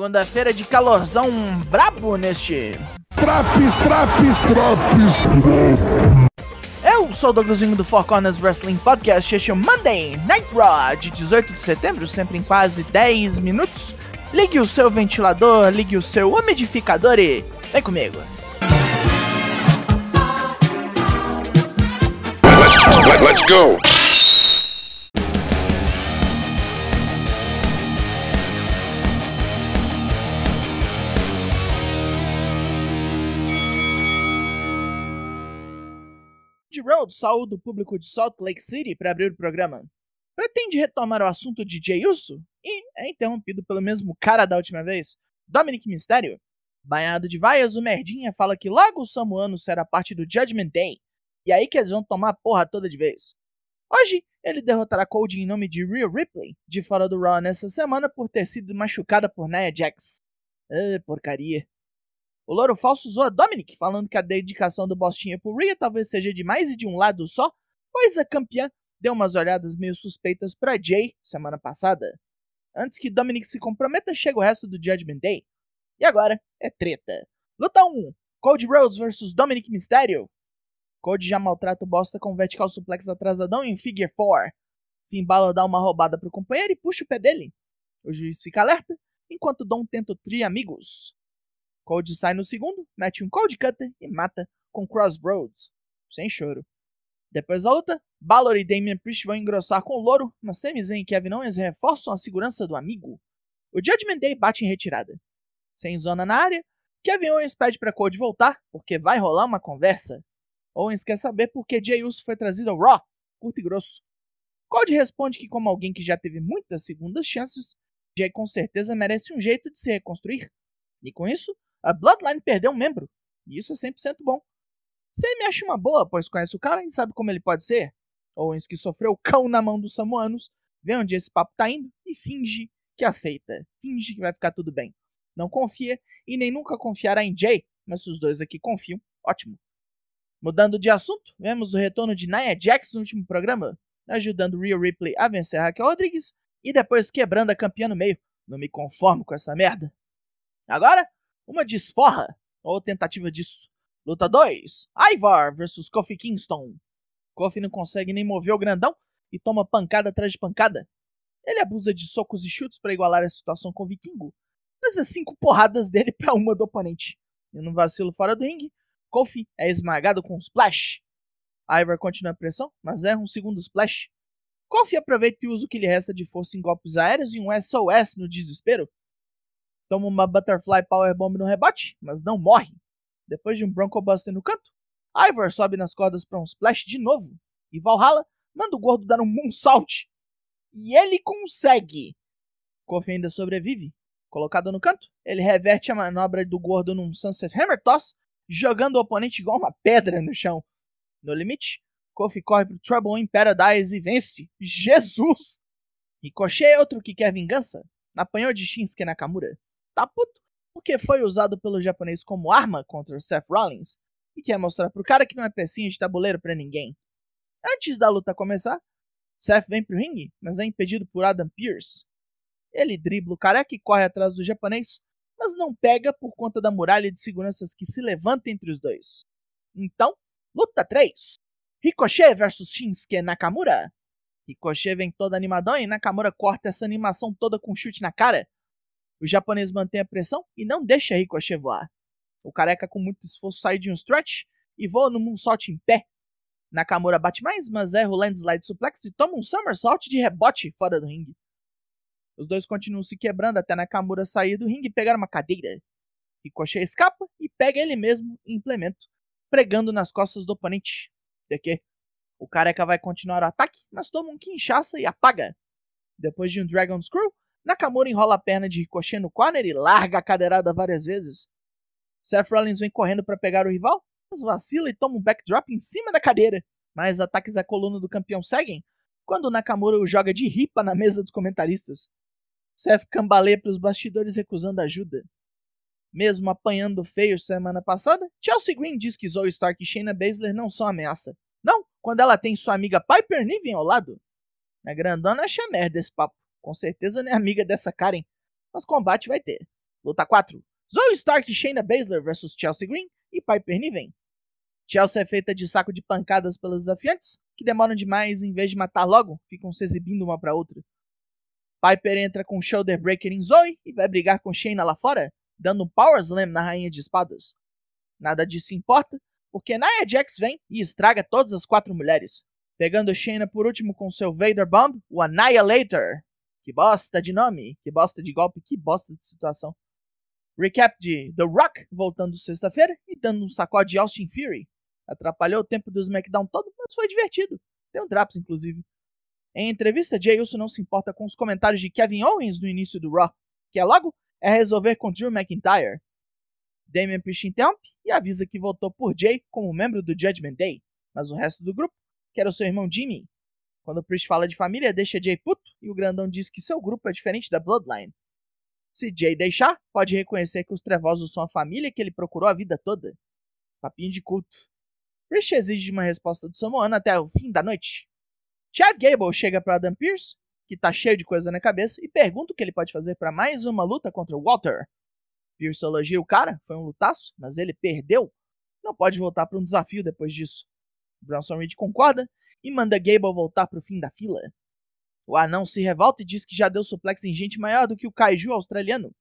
Segunda-feira de calorzão brabo neste. Traps, traps, traps, Eu sou o Douglasinho do Four Corners Wrestling Podcast. Este é o Monday Night Raw de 18 de setembro, sempre em quase 10 minutos. Ligue o seu ventilador, ligue o seu umidificador e vem comigo. Let, let's go. Road saúde público de Salt Lake City para abrir o programa. Pretende retomar o assunto de Jey Uso e é interrompido pelo mesmo cara da última vez, Dominic Mysterio. Banhado de vaias, o Merdinha fala que logo o Samuano será parte do Judgment Day, e aí que eles vão tomar a porra toda de vez. Hoje, ele derrotará Cody em nome de Rhea Ripley, de fora do Raw nessa semana por ter sido machucada por Nia Jax. Ah, porcaria. O Louro Falso zoa Dominic, falando que a dedicação do Bostinha por Rhea talvez seja de mais e de um lado só, pois a campeã deu umas olhadas meio suspeitas para Jay semana passada. Antes que Dominic se comprometa, chega o resto do Judgment Day. E agora é treta. Luta 1: Cody Rhodes vs Dominic Mysterio. Cody já maltrata o bosta com vertical suplex atrasadão em Figure 4. Finn Balor dá uma roubada pro companheiro e puxa o pé dele. O juiz fica alerta, enquanto Dom tenta o tri amigos. Cody sai no segundo, mete um Cold Cutter e mata com Crossroads. Sem choro. Depois da luta, Balor e Damian Priest vão engrossar com o Louro, mas Sami Zayn e Kevin Owens reforçam a segurança do amigo. O Judgment Day bate em retirada. Sem zona na área, Kevin Owens pede para Cody voltar, porque vai rolar uma conversa. Owens quer saber por que Jey Uso foi trazido ao Raw, curto e grosso. Cody responde que como alguém que já teve muitas segundas chances, Jay com certeza merece um jeito de se reconstruir. E com isso, a Bloodline perdeu um membro, e isso é 100% bom. Sam acha uma boa, pois conhece o cara e sabe como ele pode ser. Owens, que sofreu cão na mão dos samuanos, vê onde esse papo tá indo e finge que aceita. Finge que vai ficar tudo bem. Não confia e nem nunca confiará em Jay, mas se os dois aqui confiam, ótimo. Mudando de assunto, vemos o retorno de Nia Jax no último programa, ajudando Rhea Ripley a vencer Raquel Rodrigues e depois quebrando a campeã no meio. Não me conformo com essa merda. Agora, uma desforra, ou tentativa disso. Luta 2: Ivar vs Kofi Kingston. Kofi não consegue nem mover o grandão e toma pancada atrás de pancada. Ele abusa de socos e chutes para igualar a situação com o Vikingo, mas é cinco porradas dele para uma do oponente. E no vacilo fora do ringue, Kofi é esmagado com um splash. Ivar continua a pressão, mas erra um segundo splash. Kofi aproveita e usa o que lhe resta de força em golpes aéreos e um SOS no desespero. Toma uma Butterfly Powerbomb no rebote, mas não morre. Depois de um Bronco Buster no canto, Ivar sobe nas cordas para um splash de novo. E Valhalla manda o gordo dar um moonsault. E ele consegue. Kofi ainda sobrevive. Colocado no canto, ele reverte a manobra do gordo num Sunset Hammer Toss, jogando o oponente igual uma pedra no chão. No limite, Kofi corre pro Trouble in Paradise e vence. Jesus! Ricochet é outro que quer vingança. Apanhou de Shinsuke Nakamura. Tá puto porque foi usado pelo japonês como arma contra Seth Rollins e quer mostrar pro cara que não é pecinha de tabuleiro para ninguém. Antes da luta começar, Seth vem pro ringue, mas é impedido por Adam Pearce. Ele dribla o careca e corre atrás do japonês, mas não pega por conta da muralha de seguranças que se levanta entre os dois. Então, luta 3. Ricochet versus Shinsuke Nakamura. Ricochet vem todo animadão e Nakamura corta essa animação toda com um chute na cara. O japonês mantém a pressão e não deixa Ricochet voar. O careca com muito esforço sai de um stretch e voa num moonsault em pé. Nakamura bate mais, mas erra o landslide suplex e toma um somersault de rebote fora do ringue. Os dois continuam se quebrando até Nakamura sair do ringue e pegar uma cadeira. Ricochet escapa e pega ele mesmo em implemento, pregando nas costas do oponente. De? O careca vai continuar o ataque, mas toma um quinchaça e apaga. Depois de um Dragon Screw, Nakamura enrola a perna de Ricochet no corner e larga a cadeirada várias vezes. Seth Rollins vem correndo para pegar o rival, mas vacila e toma um backdrop em cima da cadeira. Mas ataques à coluna do campeão seguem quando Nakamura o joga de ripa na mesa dos comentaristas. Seth cambaleia para os bastidores recusando ajuda. Mesmo apanhando feio semana passada, Chelsea Green diz que Zoe Stark e Shayna Baszler não são ameaça. Não, quando ela tem sua amiga Piper Niven ao lado. A grandona acha merda esse papo. Com certeza não é amiga dessa Karen. Mas combate vai ter. Luta 4. Zoe Stark e Shayna Baszler vs Chelsea Green e Piper Niven. Chelsea é feita de saco de pancadas pelas desafiantes, que demoram demais em vez de matar logo, ficam se exibindo uma para outra. Piper entra com Shoulder Breaker em Zoe e vai brigar com Shayna lá fora, dando um Power Slam na Rainha de Espadas. Nada disso importa, porque Nia Jax vem e estraga todas as quatro mulheres, pegando Shayna por último com seu Vader Bomb, o Annihilator. Que bosta de nome, que bosta de golpe, que bosta de situação. Recap de The Rock voltando sexta-feira e dando um sacode de Austin Fury. Atrapalhou o tempo do SmackDown todo, mas foi divertido. Tem um Draps, inclusive. Em entrevista, Jay Uso não se importa com os comentários de Kevin Owens no início do Raw, que é logo é resolver com Drew McIntyre. Damian Priest interrompe e avisa que votou por Jay como membro do Judgment Day, mas o resto do grupo quer o seu irmão Jimmy. Quando Priest fala de família, deixa Jay puto e o grandão diz que seu grupo é diferente da Bloodline. Se Jay deixar, pode reconhecer que os trevosos são a família que ele procurou a vida toda. Papinho de culto. Priest exige uma resposta do Samoano até o fim da noite. Chad Gable chega para Adam Pearce, que tá cheio de coisa na cabeça, e pergunta o que ele pode fazer para mais uma luta contra o Walter. Pierce elogia o cara, foi um lutaço, mas ele perdeu. Não pode voltar para um desafio depois disso. Bronson Reed concorda e manda Gable voltar para o fim da fila. O anão se revolta e diz que já deu suplex em gente maior do que o Kaiju australiano.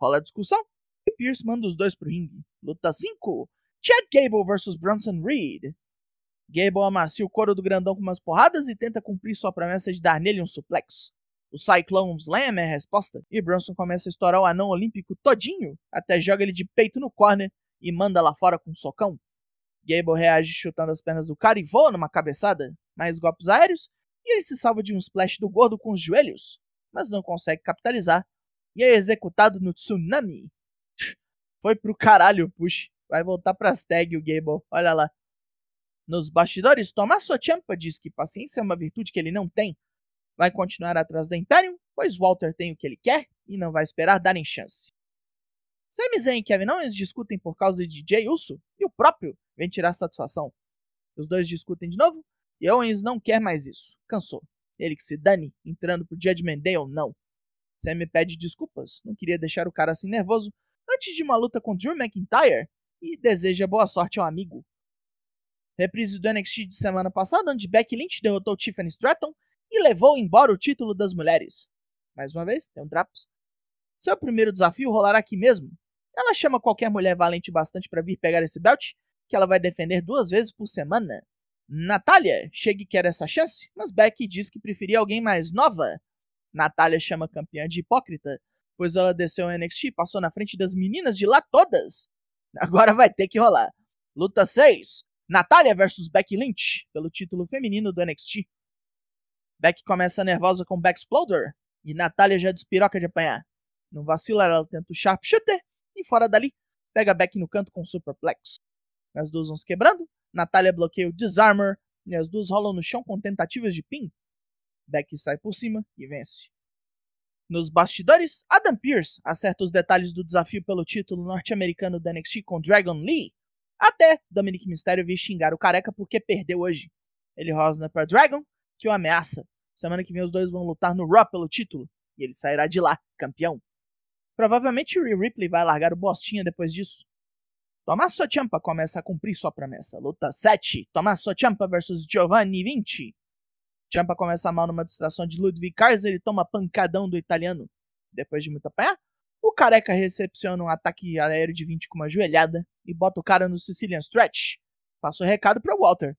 Rola a discussão e Pierce manda os dois pro ringue. Luta 5. Chad Gable vs Bronson Reed. Gable amacia o couro do grandão com umas porradas e tenta cumprir sua promessa de dar nele um suplex. O Cyclone Slam é a resposta, e Bronson começa a estourar o anão olímpico todinho, até joga ele de peito no corner e manda lá fora com um socão. Gable reage chutando as pernas do cara e voa numa cabeçada, mais golpes aéreos, e ele se salva de um splash do gordo com os joelhos, mas não consegue capitalizar, e é executado no tsunami. Foi pro caralho o. Vai voltar pras tag o Gable, olha lá. Nos bastidores, Tommaso Ciampa diz que paciência é uma virtude que ele não tem. Vai continuar atrás da Imperium, pois Walter tem o que ele quer e não vai esperar darem chance. Sami Zayn e Kevin Owens discutem por causa de Jay Uso e o próprio vem tirar satisfação. Os dois discutem de novo e Owens não quer mais isso. Cansou. Ele que se dane, entrando pro Judgment Day ou não. Sami pede desculpas, não queria deixar o cara assim nervoso antes de uma luta com Drew McIntyre e deseja boa sorte ao amigo. Reprise do NXT de semana passada, onde Becky Lynch derrotou Tiffany Stratton e levou embora o título das mulheres. Mais uma vez, tem um Draps. Seu primeiro desafio rolará aqui mesmo. Ela chama qualquer mulher valente bastante para vir pegar esse belt, que ela vai defender duas vezes por semana. Natália chega e quer essa chance, mas Becky diz que preferia alguém mais nova. Natália chama a campeã de hipócrita, pois ela desceu o NXT e passou na frente das meninas de lá todas. Agora vai ter que rolar. Luta 6. Natália versus Becky Lynch, pelo título feminino do NXT. Becky começa nervosa com Back Exploder, e Natália já despiroca de apanhar. Não vacila, ela tenta o Sharpshooter, e fora dali, pega Becky no canto com Superplex. As duas vão se quebrando, Natália bloqueia o Disarmor, e as duas rolam no chão com tentativas de pin. Becky sai por cima e vence. Nos bastidores, Adam Pearce acerta os detalhes do desafio pelo título norte-americano da NXT com Dragon Lee, até Dominic Mysterio vir xingar o careca porque perdeu hoje. Ele rosna para Dragon, que o ameaça. Semana que vem os dois vão lutar no Raw pelo título, e ele sairá de lá, campeão. Provavelmente o Ripley vai largar o Bostinha depois disso. Tommaso Ciampa começa a cumprir sua promessa. Luta 7. Tommaso Ciampa vs Giovanni Vinci. Ciampa começa mal numa distração de Ludwig Kaiser e toma pancadão do italiano. Depois de muito apanhar, o careca recepciona um ataque aéreo de 20 com uma joelhada e bota o cara no Sicilian Stretch. Passa o recado para Walter.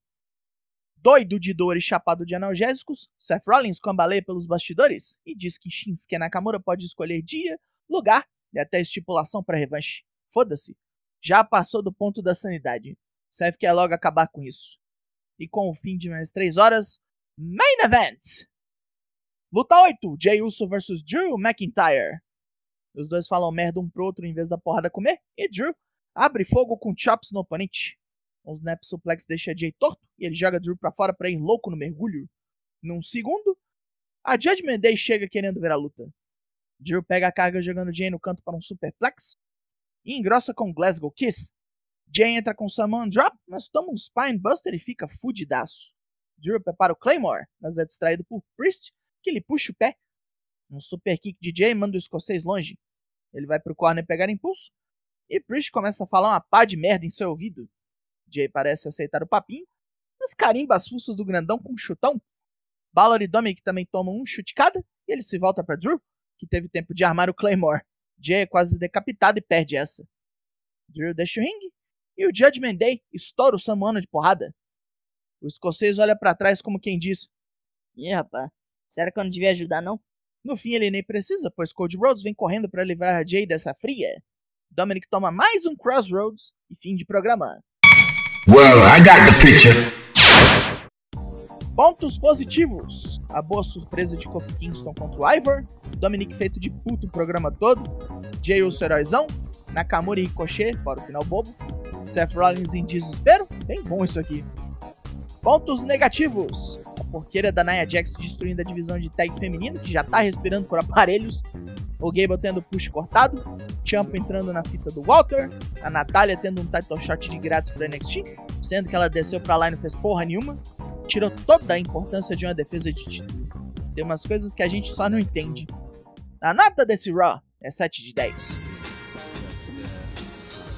Doido de dor e chapado de analgésicos, Seth Rollins cambaleia pelos bastidores e diz que Shinsuke Nakamura pode escolher dia, lugar e até estipulação para revanche. Foda-se. Já passou do ponto da sanidade. Seth quer logo acabar com isso. E com o fim de mais 3 horas, Main Event! Luta 8, Jay Uso vs Drew McIntyre. Os dois falam merda um pro outro em vez da porrada comer. E Drew abre fogo com chops no oponente. Um snap suplex deixa Jay torto e ele joga Drew pra fora pra ir louco no mergulho. Num segundo, a Judgment Day chega querendo ver a luta. Drew pega a carga jogando Jay no canto para um superplex e engrossa com Glasgow Kiss. Jay entra com Saman Drop, mas toma um Spinebuster e fica fudidaço. Drew prepara o Claymore, mas é distraído por Priest, que lhe puxa o pé um super kick de Jay manda o escocês longe. Ele vai pro corner pegar impulso. E Priest começa a falar uma pá de merda em seu ouvido. Jay parece aceitar o papinho, mas carimba as fuças do grandão com um chutão. Balor e Dominic também tomam um chute cada, e ele se volta para Drew, que teve tempo de armar o Claymore. Jay é quase decapitado e perde essa. Drew deixa o ringue, e o Judgment Day estoura o Samuano de porrada. O escocês olha para trás como quem diz: Ih, rapaz, será que eu não devia ajudar, não? No fim, ele nem precisa, pois Cody Rhodes vem correndo para livrar Jay dessa fria. Dominic toma mais um Crossroads e fim de programa. Well, I got the picture. Pontos positivos. A boa surpresa de Kofi Kingston contra o Ivor. Dominic feito de puto o programa todo. Jay Uso heróizão. Nakamura e Ricochet, fora o final bobo. Seth Rollins em desespero. Bem bom isso aqui. Pontos negativos. A porqueira da Nia Jax destruindo a divisão de tag feminino, que já tá respirando por aparelhos. O Gable tendo push cortado. Champa entrando na fita do Walter. A Natália tendo um title shot de grátis pro NXT. Sendo que ela desceu pra lá e não fez porra nenhuma. Tirou toda a importância de uma defesa de título. Tem umas coisas que a gente só não entende. A nota desse Raw é 7 de 10.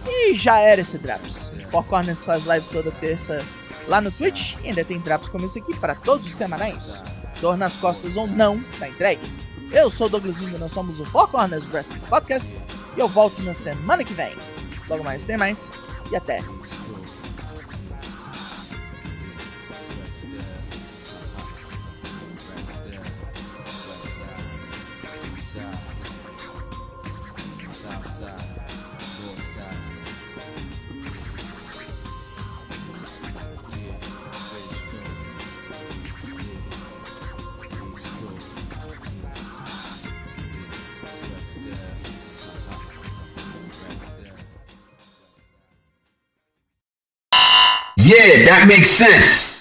E já era esse Drops. Four Corners faz lives toda terça lá no Twitch e ainda tem Drops como esse aqui para todos os semanais. Dor nas costas ou não, tá entregue. Eu sou o Douglas Lindo, nós somos o Four Corners Wrestling Podcast e eu volto na semana que vem. Logo mais tem mais e até. side, north side. Yeah, Yeah, that makes sense.